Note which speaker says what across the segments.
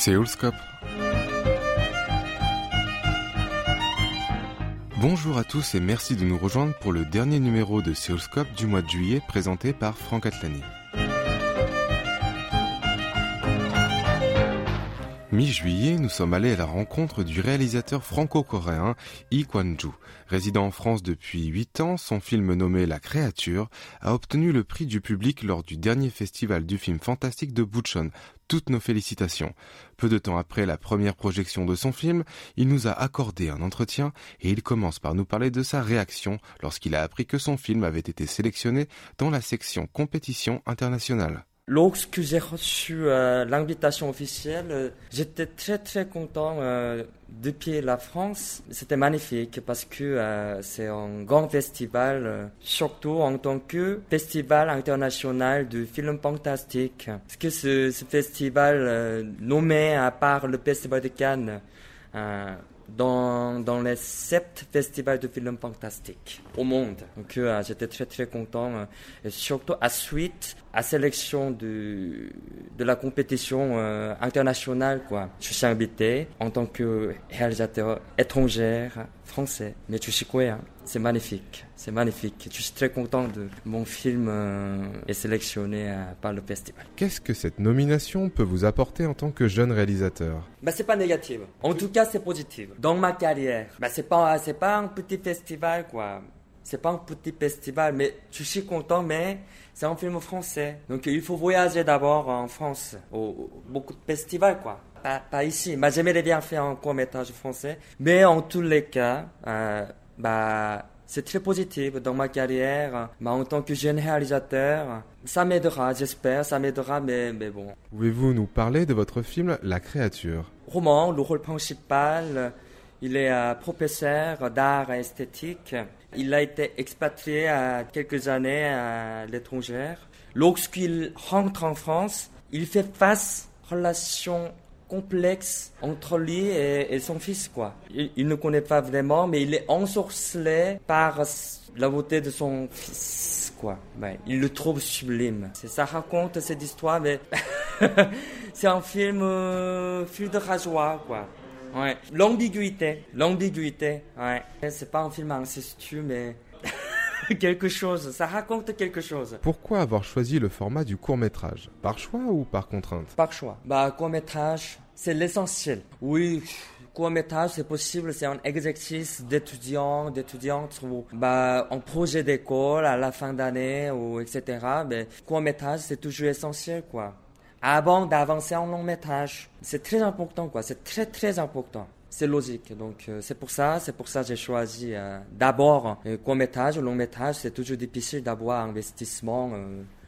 Speaker 1: Séoulscope. Bonjour à tous et merci de nous rejoindre pour le dernier numéro de Séoulscope du mois de juillet présenté par Franck Atlani. Mi-juillet, nous sommes allés à la rencontre du réalisateur franco-coréen Lee Kwan-ju. Résident en France depuis 8 ans, son film nommé La Créature a obtenu le prix du public lors du dernier festival du film fantastique de Bucheon. Toutes nos félicitations. Peu de temps après la première projection de son film, il nous a accordé un entretien et il commence par nous parler de sa réaction lorsqu'il a appris que son film avait été sélectionné dans la section compétition internationale.
Speaker 2: Lorsque j'ai reçu euh, l'invitation officielle, euh, j'étais très très content euh, depuis la France. C'était magnifique parce que c'est un grand festival, surtout en tant que festival international de films fantastiques. Parce que ce, festival nommé à part le festival de Cannes dans, dans les sept festivals de films fantastiques au monde. Donc euh, j'étais très très content. Euh, surtout à suite à sélection de, de la compétition euh, internationale. Quoi. Je suis invité en tant que réalisateur étranger français, mais je suis coréen. C'est magnifique, c'est magnifique. Je suis très content de mon film euh, est sélectionné euh, par le festival.
Speaker 1: Qu'est-ce que cette nomination peut vous apporter en tant que jeune réalisateur?
Speaker 2: Bah, c'est pas négatif. En tout cas, c'est positif. Dans ma carrière, bah, c'est pas c'est pas un petit festival quoi. C'est pas un petit festival, mais je suis content, mais c'est un film français. Donc il faut voyager d'abord en France, au, beaucoup de festivals quoi. Pas, pas ici. Bah, j'aimerais bien faire un court métrage français, mais en tous les cas. Euh, bah, c'est très positif dans ma carrière. Bah, en tant que jeune réalisateur, ça m'aidera, j'espère, ça m'aidera, mais, mais bon.
Speaker 1: Pouvez-vous nous parler de votre film La créature?
Speaker 2: Roman, le rôle principal, il est un professeur d'art esthétique. Il a été expatrié à quelques années à l'étranger. Lorsqu'il rentre en France, il fait face relation complexe entre lui et, son fils, quoi. Il, ne connaît pas vraiment, mais il est ensorcelé par la beauté de son fils, quoi. Il le trouve sublime. Ça raconte cette histoire, mais c'est un film euh, fil de rasoir, quoi. Ouais. L'ambiguïté, l'ambiguïté, ouais. C'est pas un film incestueux, mais quelque chose, ça raconte quelque chose.
Speaker 1: Pourquoi avoir choisi le format du court métrage Par choix ou par contrainte?
Speaker 2: Par choix. Bah, court métrage, c'est l'essentiel. Oui, court métrage, c'est possible, c'est un exercice d'étudiants, d'étudiantes ou bah, un projet d'école à la fin d'année ou etc. Mais court métrage, c'est toujours essentiel, quoi. Avant d'avancer en long métrage, c'est très important, quoi. C'est très très important c'est logique. Donc euh, c'est pour ça, c'est pour ça que j'ai choisi euh, d'abord euh, court métrage, long métrage. C'est toujours difficile d'avoir investissement.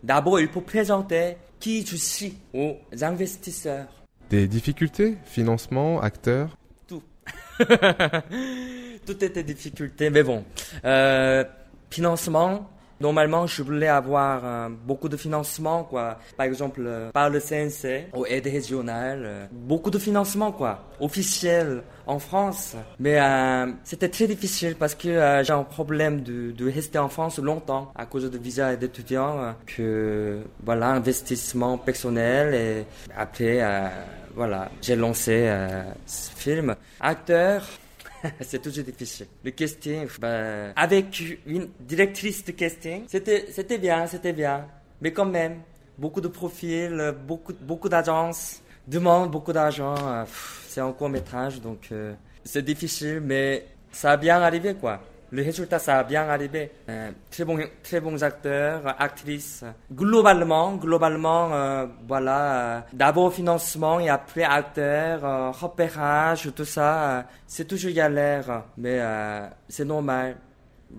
Speaker 2: D'abord, il faut présenter qui je suis aux investisseurs.
Speaker 1: Des difficultés, financement, acteurs?
Speaker 2: Tout. Tout était difficulté, mais bon. financement, Normalement, je voulais avoir euh, beaucoup de financement, quoi. Par exemple, euh, par le CNC, ou aide régionale, euh, beaucoup de financement, quoi, officiel en France. Mais c'était très difficile parce que j'ai un problème de, de, rester en France longtemps à cause de visa d'étudiant, que voilà, investissement personnel et après, voilà, j'ai lancé ce film. Acteur, c'est toujours difficile. Le casting, bah, avec une directrice de casting, c'était, c'était bien, c'était bien. Mais quand même, beaucoup de profils, beaucoup, beaucoup d'agences demandent beaucoup d'argent. Euh, c'est un court métrage, donc euh, c'est difficile, mais ça a bien arrivé, quoi le résultat, ça a bien arrivé. Euh, très, bons, très bons acteurs, actrices. Globalement, globalement, euh, voilà, euh, d'abord financement et après acteurs, repérage, tout ça, c'est toujours galère, mais c'est normal.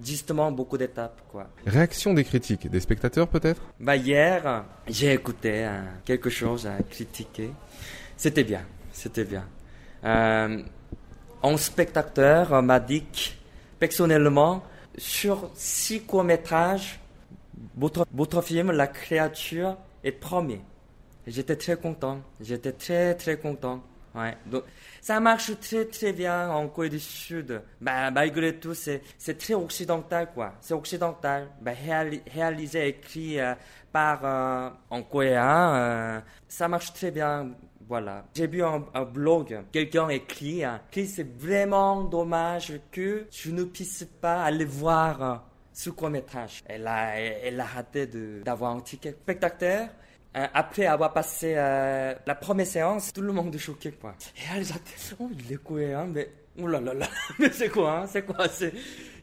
Speaker 2: Justement, beaucoup d'étapes, quoi.
Speaker 1: Réaction des critiques, des spectateurs peut-être?
Speaker 2: Bah hier, j'ai écouté quelque chose à critiquer. C'était bien, c'était bien. un spectateur m'a dit personnellement, sur six courts-métrages, votre, votre film, La créature, est premier. J'étais très content. J'étais très, très content. Ouais. Donc, ça marche très, très bien en Corée du Sud. Bah, malgré tout, c'est, c'est très occidental, quoi. C'est occidental. Bah, réalisé, écrit euh, par, euh, en coréen, euh, ça marche très bien. Voilà. J'ai vu un, blog, quelqu'un écrit hein, c'est vraiment dommage que je ne puisse pas aller voir ce court-métrage. Elle a, elle a raté d'avoir un ticket spectateur. Après avoir passé euh, la première séance, tout le monde est choqué, quoi. Et elle oh, il est cohérent, mais, oh là là là, mais c'est quoi, hein, c'est quoi, c'est,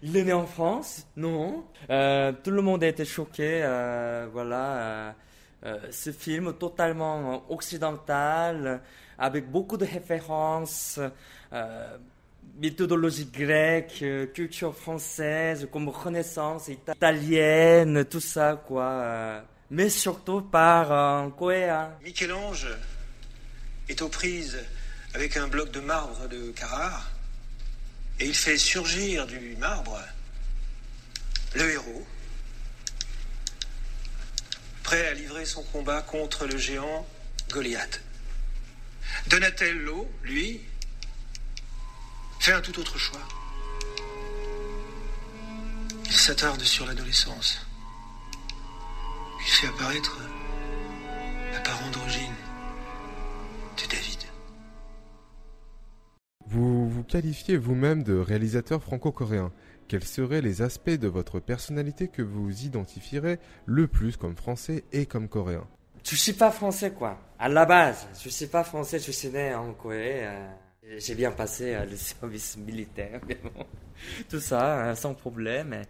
Speaker 2: il est né en France, non? Euh, tout le monde a été choqué, euh, voilà, ce film totalement occidental, avec beaucoup de références, méthodologie grecque, culture française, comme Renaissance italienne, tout ça, quoi mais surtout par un cohérent.
Speaker 3: Michel-Ange est aux prises avec un bloc de marbre de Carrare et il fait surgir du marbre le héros, prêt à livrer son combat contre le géant Goliath. Donatello, lui, fait un tout autre choix. Il s'attarde sur l'adolescence. Il fait apparaître la part androgyne de David.
Speaker 1: Vous vous qualifiez vous-même de réalisateur franco-coréen. Quels seraient les aspects de votre personnalité que vous identifierez le plus comme français et comme coréen?
Speaker 2: Je suis pas français quoi. À la base, je suis pas français, je suis né en Corée. Euh, j'ai bien passé euh, le service militaire, tout ça hein, sans problème.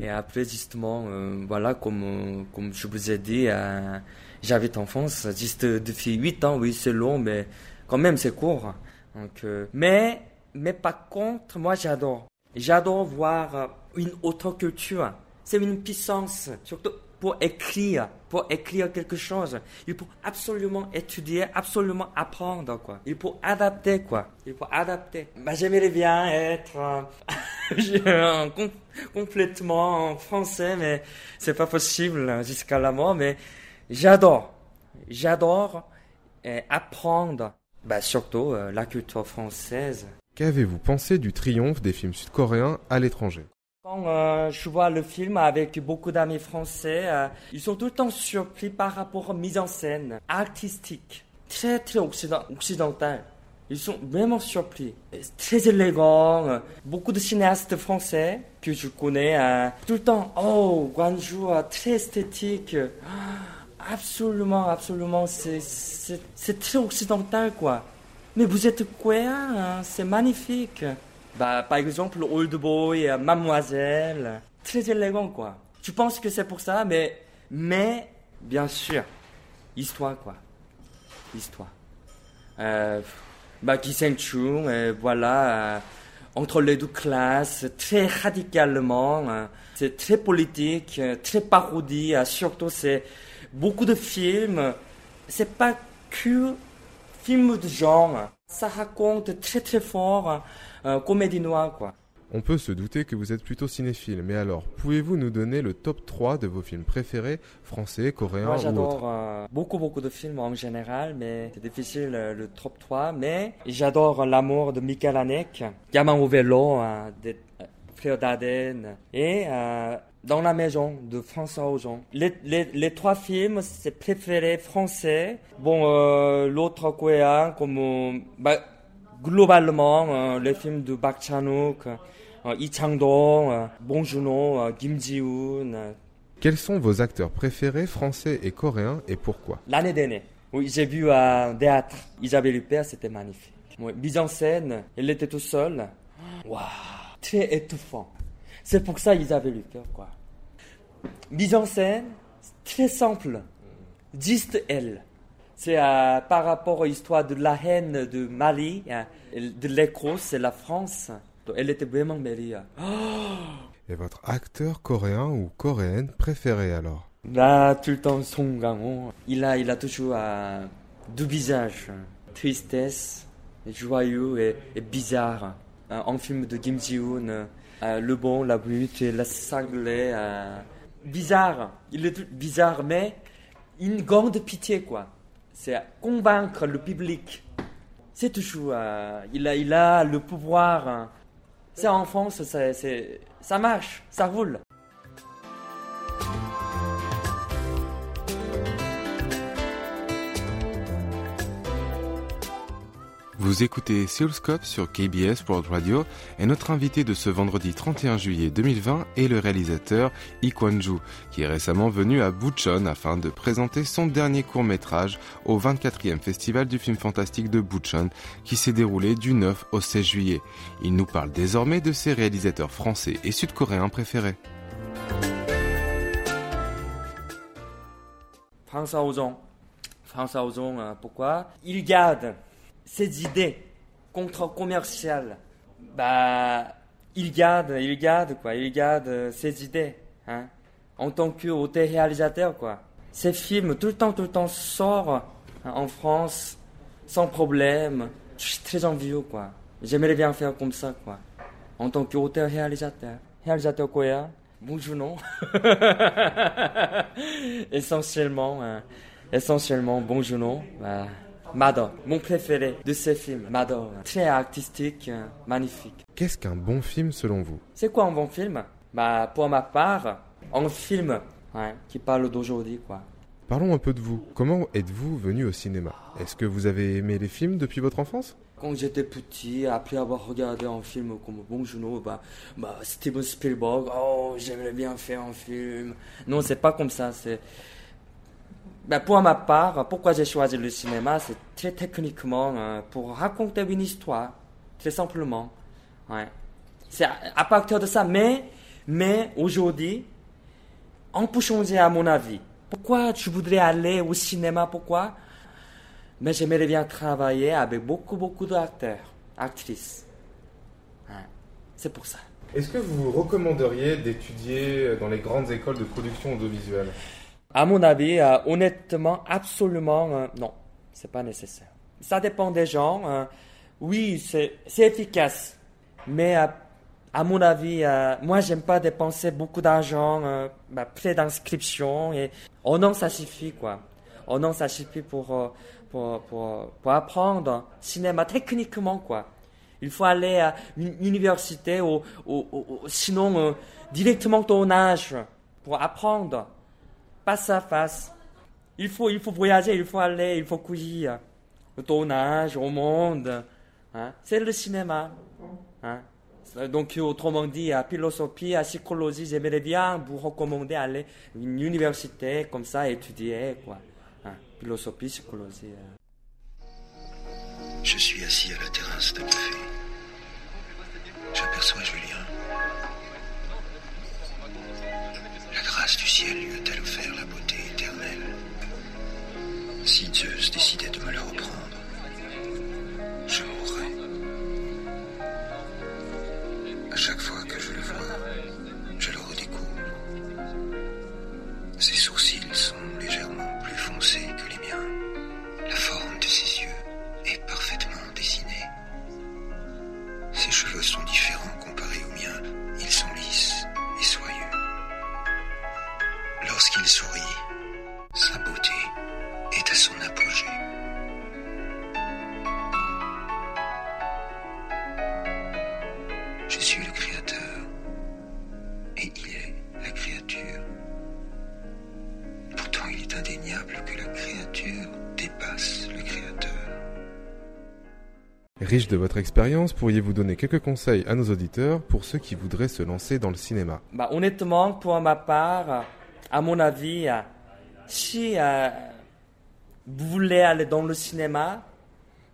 Speaker 2: Et après, justement, euh, voilà, comme, euh, comme je vous ai dit, euh, j'avais en France, juste depuis 8 ans, oui, c'est long, mais quand même, c'est court. Donc, mais, mais par contre, moi, j'adore. J'adore voir une autre culture. C'est une puissance, surtout pour écrire, pour écrire quelque chose. Il faut absolument étudier, absolument apprendre, quoi. Il faut adapter, quoi. Il faut adapter. Bah, j'aimerais bien être euh, complètement français, mais c'est pas possible jusqu'à la mort, mais j'adore. J'adore euh, apprendre, bah, surtout euh, la culture française.
Speaker 1: Qu'avez-vous pensé du triomphe des films sud-coréens à l'étranger?
Speaker 2: Quand euh, je vois le film avec beaucoup d'amis français, euh, ils sont tout le temps surpris par rapport à mise en scène artistique, très très occident, occidental. Ils sont vraiment surpris, très élégant. Euh, beaucoup de cinéastes français que je connais, tout le temps, oh, Guangzhou, très esthétique. Absolument, absolument, c'est très occidental quoi. Mais vous êtes quoi hein? C'est magnifique. Bah, par exemple, Old Boy, euh, Mademoiselle, très élégant, quoi. Tu penses que c'est pour ça, mais, mais, bien sûr, histoire, quoi. Histoire. Euh, bah, Ki Chung, euh, voilà, euh, entre les deux classes, très radicalement, c'est très politique, très parodie, surtout c'est beaucoup de films, c'est pas que film de genre, ça raconte très très fort euh, comédie noire, quoi.
Speaker 1: On peut se douter que vous êtes plutôt cinéphile, mais alors, pouvez-vous nous donner le top 3 de vos films préférés, français, coréens Moi,
Speaker 2: j'adore euh, beaucoup, beaucoup de films en général, mais c'est difficile euh, le top 3. Mais j'adore L'amour de Michael Haneke, Gamin au vélo, de Frère Dardenne, et Dans la maison de François Ozon. Les, les, les, trois films, c'est préféré français. Bon, l'autre coréen, comme... Bah, globalement, euh, les films de Chan-wook, euh, Lee Chang-dong, euh, Bong Joon-ho, Kim Ji-woon.
Speaker 1: Quels sont vos acteurs préférés français et coréens et pourquoi?
Speaker 2: L'année dernière, oui, j'ai vu un théâtre Isabelle Huppert, c'était magnifique. mise en scène, elle était tout seule. Waouh, très étouffant. C'est pour ça Isabelle Huppert, quoi. Mise en scène, très simple. Juste elle. C'est euh, par rapport à l'histoire de la haine de Mali, hein, de l'écrou, c'est la France. Elle était vraiment belle.
Speaker 1: Et votre acteur coréen ou coréenne préféré alors?
Speaker 2: Là, tout le temps, Song Kang-ho. Il a, il a toujours euh, deux visages. Tristesse, joyeux et, bizarre. Un film de Kim Ji-woon, euh, le bon, la brute et la sanglée. bizarre. Il est bizarre, mais une grande pitié, quoi c'est convaincre le public. C'est toujours, euh, il, a, il a le pouvoir. Hein. C'est en France, ça marche, ça roule.
Speaker 1: Vous écoutez Seoulscope sur KBS World Radio et notre invité de ce vendredi 31 juillet 2020 est le réalisateur Lee Kwan-ju, qui est récemment venu à Bucheon afin de présenter son dernier court-métrage au 24e Festival du film fantastique de Bucheon qui s'est déroulé du 9 au 16 juillet. Il nous parle désormais de ses réalisateurs français et sud-coréens préférés.
Speaker 2: Ozon. François Ozon, euh, pourquoi? Il garde ses idées contre-commerciales. Bah, il garde, il garde, quoi. Il garde euh, ses idées, hein. En tant qu'auteur-réalisateur, quoi. Ses films, tout le temps, tout le temps, sortent hein, en France, sans problème. Je suis très envieux, quoi. J'aimerais bien faire comme ça, quoi. En tant qu'auteur-réalisateur. Réalisateur quoi Bonjour, non Essentiellement, hein, essentiellement, bonjour, non bah, Mado, mon préféré de ces films. Mado, très artistique, euh, magnifique.
Speaker 1: Qu'est-ce qu'un bon film selon vous?
Speaker 2: C'est quoi un bon film? Bah, pour ma part, un film ouais, qui parle d'aujourd'hui, quoi.
Speaker 1: Parlons un peu de vous. Comment êtes-vous venu au cinéma? Est-ce que vous avez aimé les films depuis votre enfance?
Speaker 2: Quand j'étais petit, après avoir regardé un film comme Bon Juno, bah, bah, Steven Spielberg, oh, j'aimerais bien faire un film. Non, c'est pas comme ça. C'est bah, pour ma part, pourquoi j'ai choisi le cinéma, c'est très techniquement euh, pour raconter une histoire, très simplement. Ouais. C'est à, partir de ça, mais, mais aujourd'hui, on peut changer à mon avis. Pourquoi tu voudrais aller au cinéma? Pourquoi? Mais j'aimerais bien travailler avec beaucoup, beaucoup d'acteurs, actrices. C'est pour ça.
Speaker 1: Est-ce que vous recommanderiez d'étudier dans les grandes écoles de production audiovisuelle?
Speaker 2: À mon avis, euh, honnêtement, absolument euh, non. C'est pas nécessaire. Ça dépend des gens. euh, oui, c'est efficace. Mais euh, à mon avis, euh, moi, j'aime pas dépenser beaucoup d'argent, euh, bah, frais d'inscription. Et oh non, ça suffit, quoi. Oh non, ça suffit pour, euh, pour, pour, pour apprendre cinéma techniquement, quoi. Il faut aller à une université ou, ou- ou- sinon euh, directement au tournage pour apprendre face à face. Il faut, il faut voyager, il faut aller, il faut courir. Au tournage, au monde. hein. C'est le cinéma. hein. Donc, autrement dit, à philosophie, à psychologie, j'aimerais bien vous recommander d'aller à une université comme ça, étudier, quoi. hein. Philosophie, psychologie. euh.
Speaker 3: Je suis assis à la terrasse d'un café. J'aperçois Julien. La grâce du ciel lui Si Zeus décidait de me la reprendre, je mourrais. À chaque fois que je le vois, je le redécouvre. Ses sourcils sont légèrement plus foncés que les miens. La forme de ses yeux
Speaker 1: Riche de votre expérience, pourriez-vous donner quelques conseils à nos auditeurs pour ceux qui voudraient se lancer dans le cinéma?
Speaker 2: Bah, honnêtement, pour ma part, à mon avis, si euh, vous voulez aller dans le cinéma,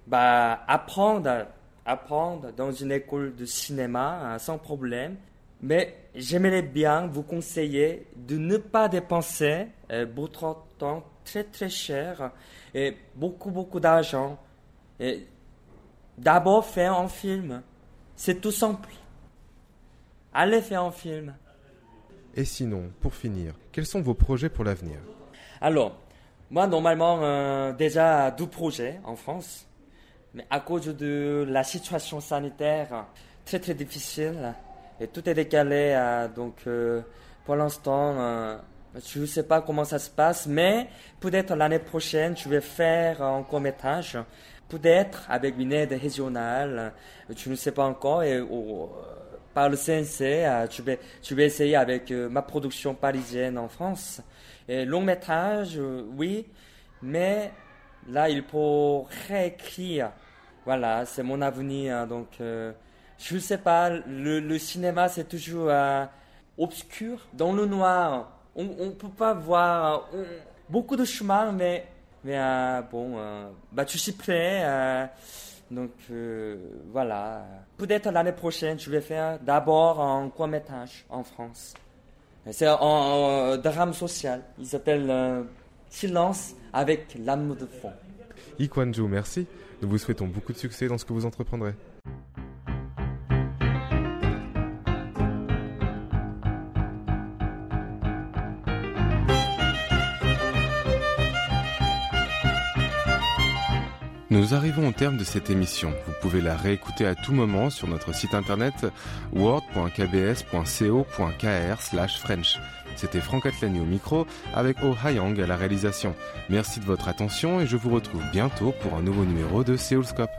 Speaker 2: bah, apprendre, apprendre dans une école de cinéma euh, sans problème. Mais j'aimerais bien vous conseiller de ne pas dépenser euh, votre temps très très cher et beaucoup beaucoup d'argent. D'abord faire un film. C'est tout simple. Allez faire un film.
Speaker 1: Et sinon, pour finir, quels sont vos projets pour l'avenir?
Speaker 2: Alors, moi, normalement, euh, déjà deux projets en France. Mais à cause de la situation sanitaire très très difficile, et tout est décalé, euh, donc euh, pour l'instant, je ne sais pas comment ça se passe, mais peut-être l'année prochaine, je vais faire un court métrage. Peut-être avec une aide régionale, je ne sais pas encore, et au- par le CNC, euh, je vais, je vais essayer avec euh, ma production parisienne en France. Et long métrage, euh, oui, mais là, il faut réécrire voilà, c'est mon avenir. Hein, donc, euh, je ne sais pas, le, cinéma, c'est toujours euh, obscur, dans le noir. On ne peut pas voir beaucoup de chemin, mais, mais bon, bah, tu suis prêt. donc, voilà. Peut-être l'année prochaine, je vais faire d'abord un court-métrage en France? C'est un, drame social. Il s'appelle Silence avec l'âme de fond.
Speaker 1: Ikwanju, merci. Nous vous souhaitons beaucoup de succès dans ce que vous entreprendrez. Nous arrivons au terme de cette émission. Vous pouvez la réécouter à tout moment sur notre site internet word.kbs.co.kr/french. C'était Franck Atlani au micro avec Oh Hayang à la réalisation. Merci de votre attention et je vous retrouve bientôt pour un nouveau numéro de Seoulscope.